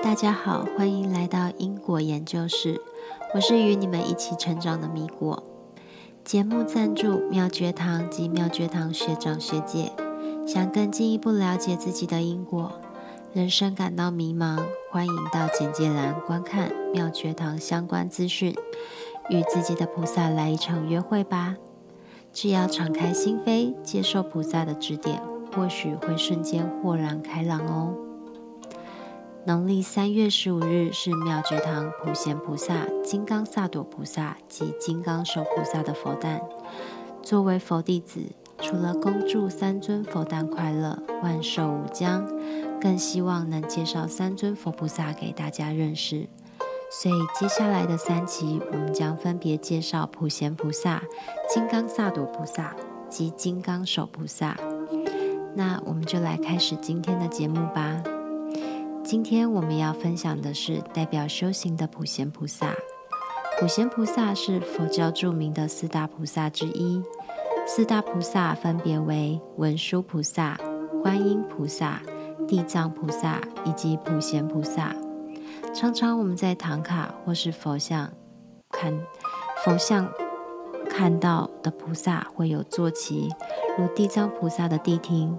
大家好，欢迎来到因果研究室，我是与你们一起成长的米果。节目赞助妙觉堂及妙觉堂学长学姐，想更进一步了解自己的因果，人生感到迷茫，欢迎到简介栏观看妙觉堂相关资讯，与自己的菩萨来一场约会吧。只要敞开心扉，接受菩萨的指点，或许会瞬间豁然开朗哦。农历三月十五日是妙觉堂普贤菩萨、金刚萨埵菩萨及金刚手菩萨的佛诞。作为佛弟子，除了恭祝三尊佛诞快乐、万寿无疆，更希望能介绍三尊佛菩萨给大家认识。所以接下来的三期，我们将分别介绍普贤菩萨、金刚萨埵菩萨及金刚手菩萨。那我们就来开始今天的节目吧。今天我们要分享的是代表修行的普贤菩萨。普贤菩萨是佛教著名的四大菩萨之一。四大菩萨分别为文殊菩萨、观音菩萨、地藏菩萨以及普贤菩萨。常常我们在唐卡或是佛像看佛像看到的菩萨会有坐骑，如地藏菩萨的谛听。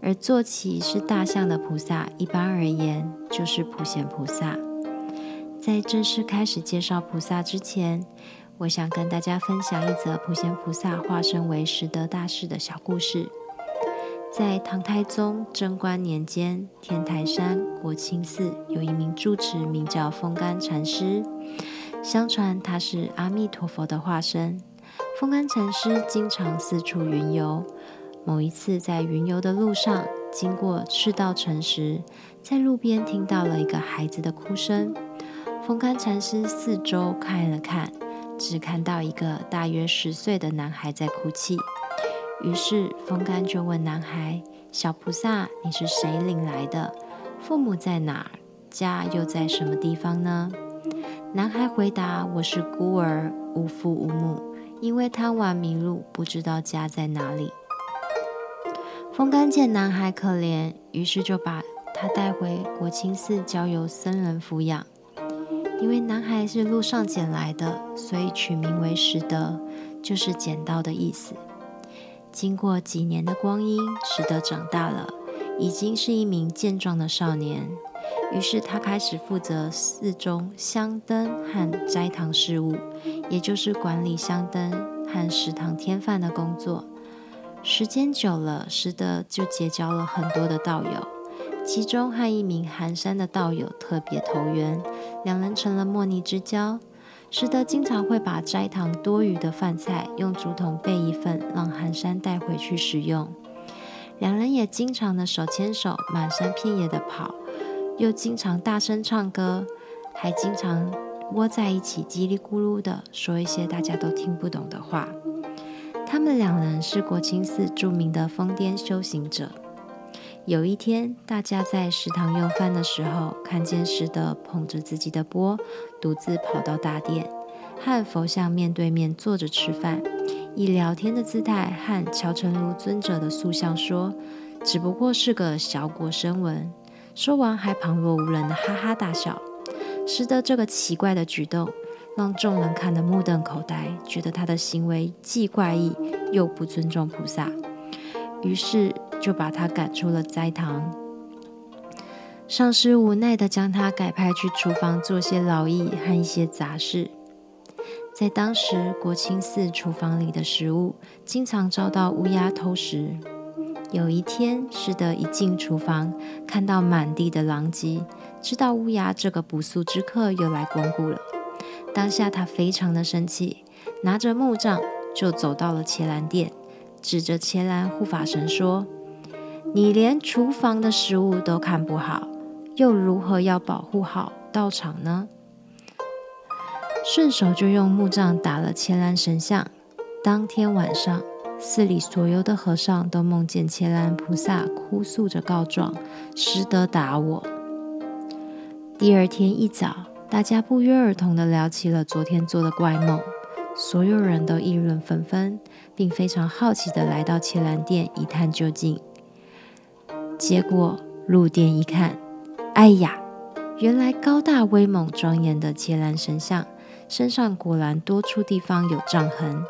而坐骑是大象的菩萨，一般而言就是普贤菩萨。在正式开始介绍菩萨之前，我想跟大家分享一则普贤菩萨化身为十德大士的小故事。在唐太宗贞观年间，天台山国清寺有一名住持，名叫风干禅师。相传他是阿弥陀佛的化身。风干禅师经常四处云游。某一次，在云游的路上，经过赤道城时，在路边听到了一个孩子的哭声。风干禅师四周看了看，只看到一个大约十岁的男孩在哭泣。于是，风干就问男孩：“小菩萨，你是谁领来的？父母在哪？家又在什么地方呢？”男孩回答：“我是孤儿，无父无母，因为贪玩迷路，不知道家在哪里。”风干见男孩可怜，于是就把他带回国清寺，交由僧人抚养。因为男孩是路上捡来的，所以取名为拾得，就是捡到的意思。经过几年的光阴，拾得长大了，已经是一名健壮的少年。于是他开始负责寺中香灯和斋堂事务，也就是管理香灯和食堂添饭的工作。时间久了，石德就结交了很多的道友，其中和一名寒山的道友特别投缘，两人成了莫逆之交。石德经常会把斋堂多余的饭菜用竹筒备一份，让寒山带回去食用。两人也经常的手牵手满山遍野的跑，又经常大声唱歌，还经常窝在一起叽里咕噜的说一些大家都听不懂的话。他们两人是国清寺著名的疯癫修行者。有一天，大家在食堂用饭的时候，看见石德捧着自己的钵，独自跑到大殿，和佛像面对面坐着吃饭，以聊天的姿态和乔成如尊者的塑像说：“只不过是个小果生闻。”说完，还旁若无人的哈哈大笑。石德这个奇怪的举动。让众人看得目瞪口呆，觉得他的行为既怪异又不尊重菩萨，于是就把他赶出了斋堂。上师无奈地将他改派去厨房做些劳役和一些杂事。在当时，国清寺厨房里的食物经常遭到乌鸦偷食。有一天，师德一进厨房，看到满地的狼藉，知道乌鸦这个不速之客又来光顾了。当下他非常的生气，拿着木杖就走到了伽蓝殿，指着伽蓝护法神说：“你连厨房的食物都看不好，又如何要保护好道场呢？”顺手就用木杖打了伽蓝神像。当天晚上，寺里所有的和尚都梦见伽蓝菩萨哭诉着告状：“师德打我。”第二天一早。大家不约而同地聊起了昨天做的怪梦，所有人都议论纷纷，并非常好奇地来到切兰殿一探究竟。结果入殿一看，哎呀，原来高大威猛庄严的切兰神像身上果然多处地方有障痕，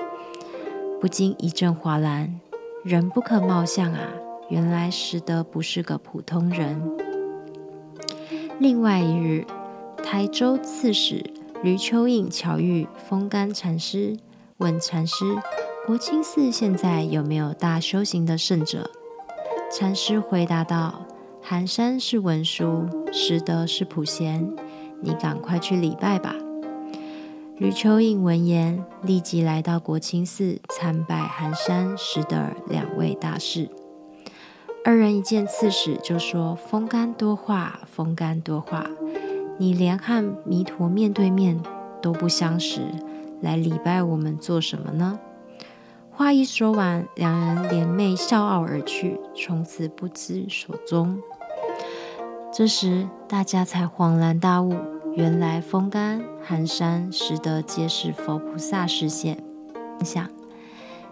不禁一阵哗然。人不可貌相啊！原来石德不是个普通人。另外一日，台州刺史吕秋应巧遇风干禅师，问禅师：“国清寺现在有没有大修行的圣者？”禅师回答道：“寒山是文殊，石德是普贤，你赶快去礼拜吧。”吕秋应闻言，立即来到国清寺参拜寒山、石德两位大士。二人一见刺史，就说：“风干多话，风干多话，你连和弥陀面对面都不相识，来礼拜我们做什么呢？”话一说完，两人联袂笑傲而去，从此不知所踪。这时，大家才恍然大悟，原来风干、寒山、拾得皆是佛菩萨示现。想。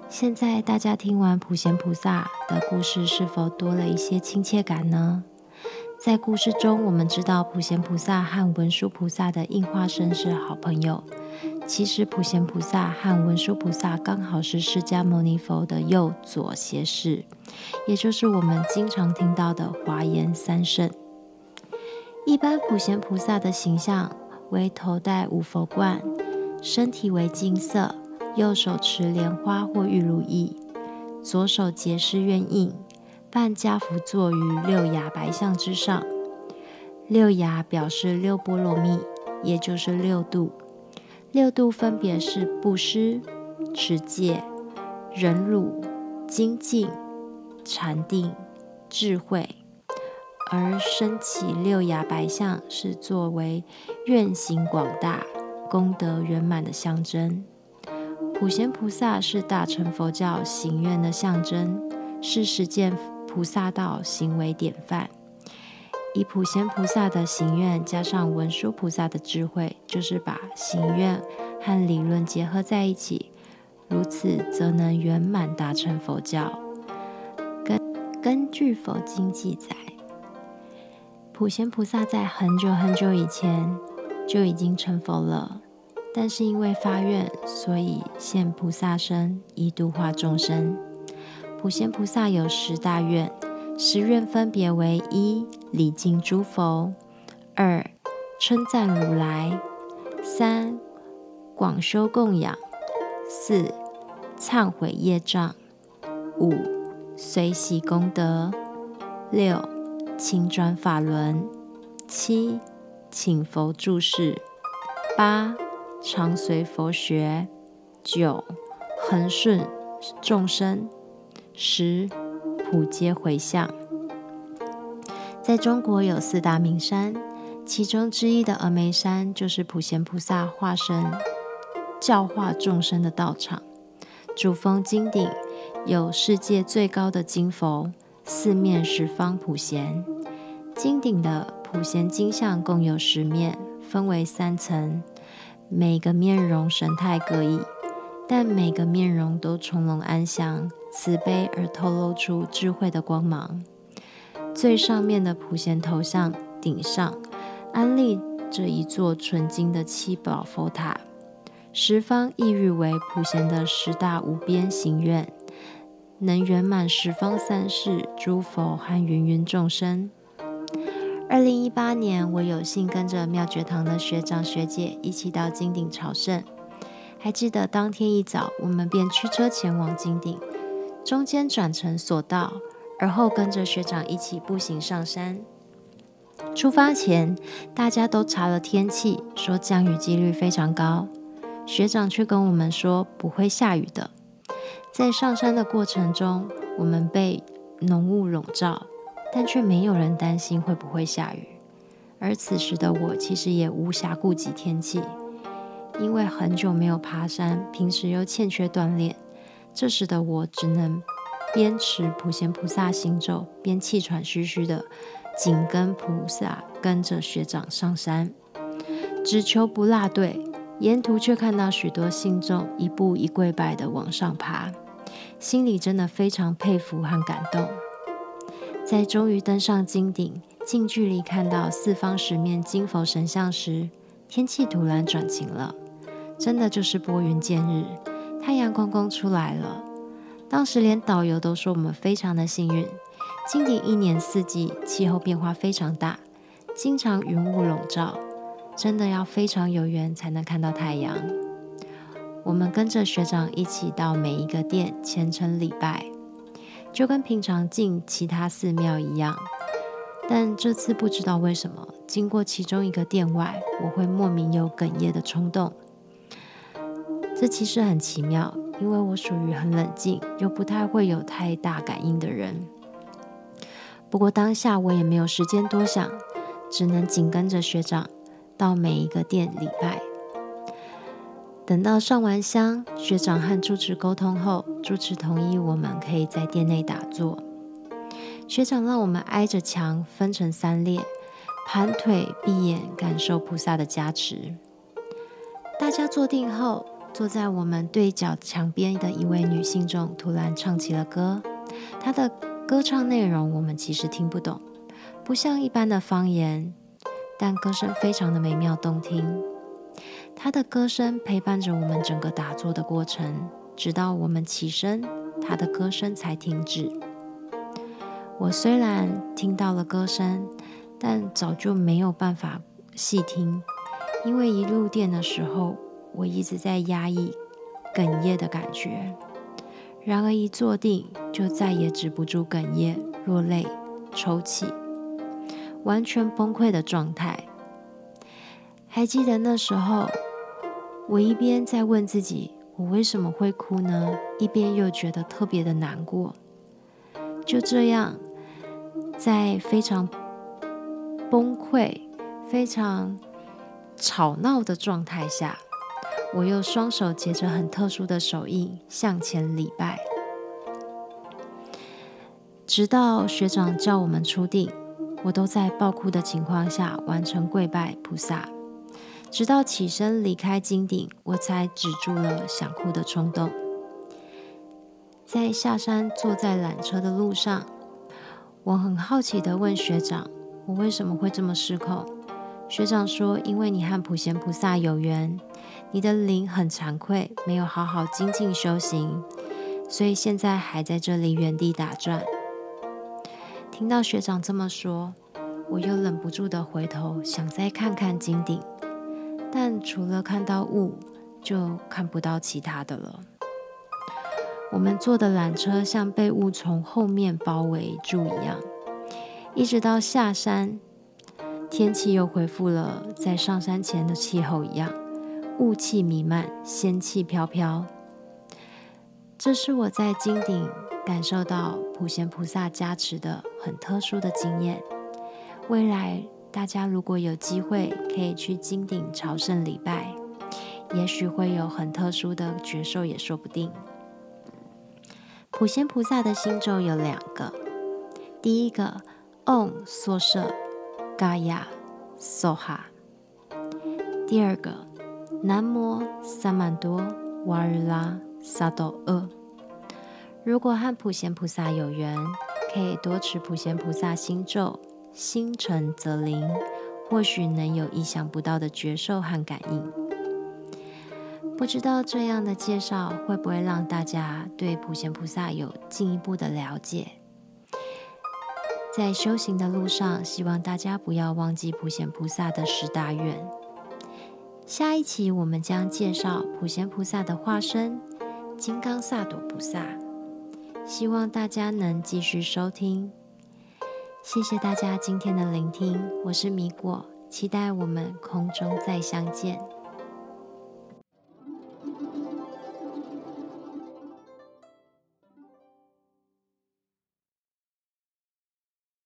现在大家听完普贤菩萨的故事，是否多了一些亲切感呢？在故事中，我们知道普贤菩萨和文殊菩萨的应化身是好朋友。其实，普贤菩萨和文殊菩萨刚好是释迦牟尼佛的右左胁侍，也就是我们经常听到的华严三圣。一般普贤菩萨的形象为头戴五佛冠，身体为金色。右手持莲花或玉如意，左手结施愿印，半家趺坐于六牙白象之上。六牙表示六波罗蜜，也就是六度。六度分别是布施、持戒、忍辱、精进、禅定、智慧。而升起六牙白象是作为愿行广大、功德圆满的象征。普贤菩萨是大乘佛教行愿的象征，是实践菩萨道行为典范。以普贤菩萨的行愿加上文殊菩萨的智慧，就是把行愿和理论结合在一起，如此则能圆满达成佛教。根根据佛经记载，普贤菩萨在很久很久以前就已经成佛了。但是因为发愿，所以现菩萨身以度化众生。普贤菩萨有十大愿，十愿分别为：一、礼敬诸佛；二、称赞如来；三、广修供养；四、忏悔业障；五、随喜功德；六、请转法轮；七、请佛住世；八。常随佛学，九恒顺众生，十普皆回向。在中国有四大名山，其中之一的峨眉山就是普贤菩萨化身教化众生的道场。主峰金顶有世界最高的金佛，四面十方普贤。金顶的普贤金像共有十面，分为三层。每个面容神态各异，但每个面容都从容安详、慈悲而透露出智慧的光芒。最上面的普贤头像顶上安立着一座纯金的七宝佛塔，十方意喻为普贤的十大无边行愿，能圆满十方三世诸佛和芸芸众生。二零一八年，我有幸跟着妙觉堂的学长学姐一起到金顶朝圣。还记得当天一早，我们便驱车前往金顶，中间转乘索道，而后跟着学长一起步行上山。出发前，大家都查了天气，说降雨几率非常高。学长却跟我们说不会下雨的。在上山的过程中，我们被浓雾笼罩。但却没有人担心会不会下雨，而此时的我其实也无暇顾及天气，因为很久没有爬山，平时又欠缺锻炼，这时的我只能边持普贤菩萨行咒，边气喘吁吁的紧跟菩萨，跟着学长上山，只求不落队。沿途却看到许多信众一步一跪拜的往上爬，心里真的非常佩服和感动。在终于登上金顶，近距离看到四方十面金佛神像时，天气突然转晴了，真的就是拨云见日，太阳公公出来了。当时连导游都说我们非常的幸运，金顶一年四季气候变化非常大，经常云雾笼罩，真的要非常有缘才能看到太阳。我们跟着学长一起到每一个店虔诚礼拜，就跟平常进其他寺庙一样。但这次不知道为什么，经过其中一个店外，我会莫名有哽咽的冲动。这其实很奇妙，因为我属于很冷静又不太会有太大感应的人。不过当下我也没有时间多想，只能紧跟着学长到每一个店礼拜。等到上完香，学长和住持沟通后，住持同意我们可以在店内打坐。学长让我们挨着墙分成三列，盘腿闭眼，感受菩萨的加持。大家坐定后，坐在我们对角墙边的一位女性中突然唱起了歌。她的歌唱内容我们其实听不懂，不像一般的方言，但歌声非常的美妙动听。她的歌声陪伴着我们整个打坐的过程，直到我们起身，她的歌声才停止。我虽然听到了歌声，但早就没有办法细听，因为一入店的时候，我一直在压抑哽咽的感觉。然而一坐定，就再也止不住哽咽、落泪、抽泣，完全崩溃的状态。还记得那时候，我一边在问自己，我为什么会哭呢？一边又觉得特别的难过。就这样。在非常崩溃、非常吵闹的状态下，我又双手结着很特殊的手印向前礼拜，直到学长叫我们出定，我都在爆哭的情况下完成跪拜菩萨，直到起身离开金顶，我才止住了想哭的冲动。在下山坐在缆车的路上。我很好奇的问学长：“我为什么会这么失控？”学长说：“因为你和普贤菩萨有缘，你的灵很惭愧，没有好好精进修行，所以现在还在这里原地打转。”听到学长这么说，我又忍不住的回头想再看看金顶，但除了看到雾，就看不到其他的了。我们坐的缆车像被雾从后面包围住一样，一直到下山，天气又恢复了在上山前的气候一样，雾气弥漫，仙气飘飘。这是我在金顶感受到普贤菩萨加持的很特殊的经验。未来大家如果有机会可以去金顶朝圣礼拜，也许会有很特殊的觉受，也说不定。普贤菩萨的心咒有两个，第一个 Om 缩舍 Gaya Soha，第二个南摩萨曼多瓦日拉萨多厄。如果和普贤菩萨有缘，可以多持普贤菩萨心咒，心诚则灵，或许能有意想不到的觉受和感应。不知道这样的介绍会不会让大家对普贤菩萨有进一步的了解？在修行的路上，希望大家不要忘记普贤菩萨的十大愿。下一期我们将介绍普贤菩萨的化身金刚萨埵菩萨，希望大家能继续收听。谢谢大家今天的聆听，我是米果，期待我们空中再相见。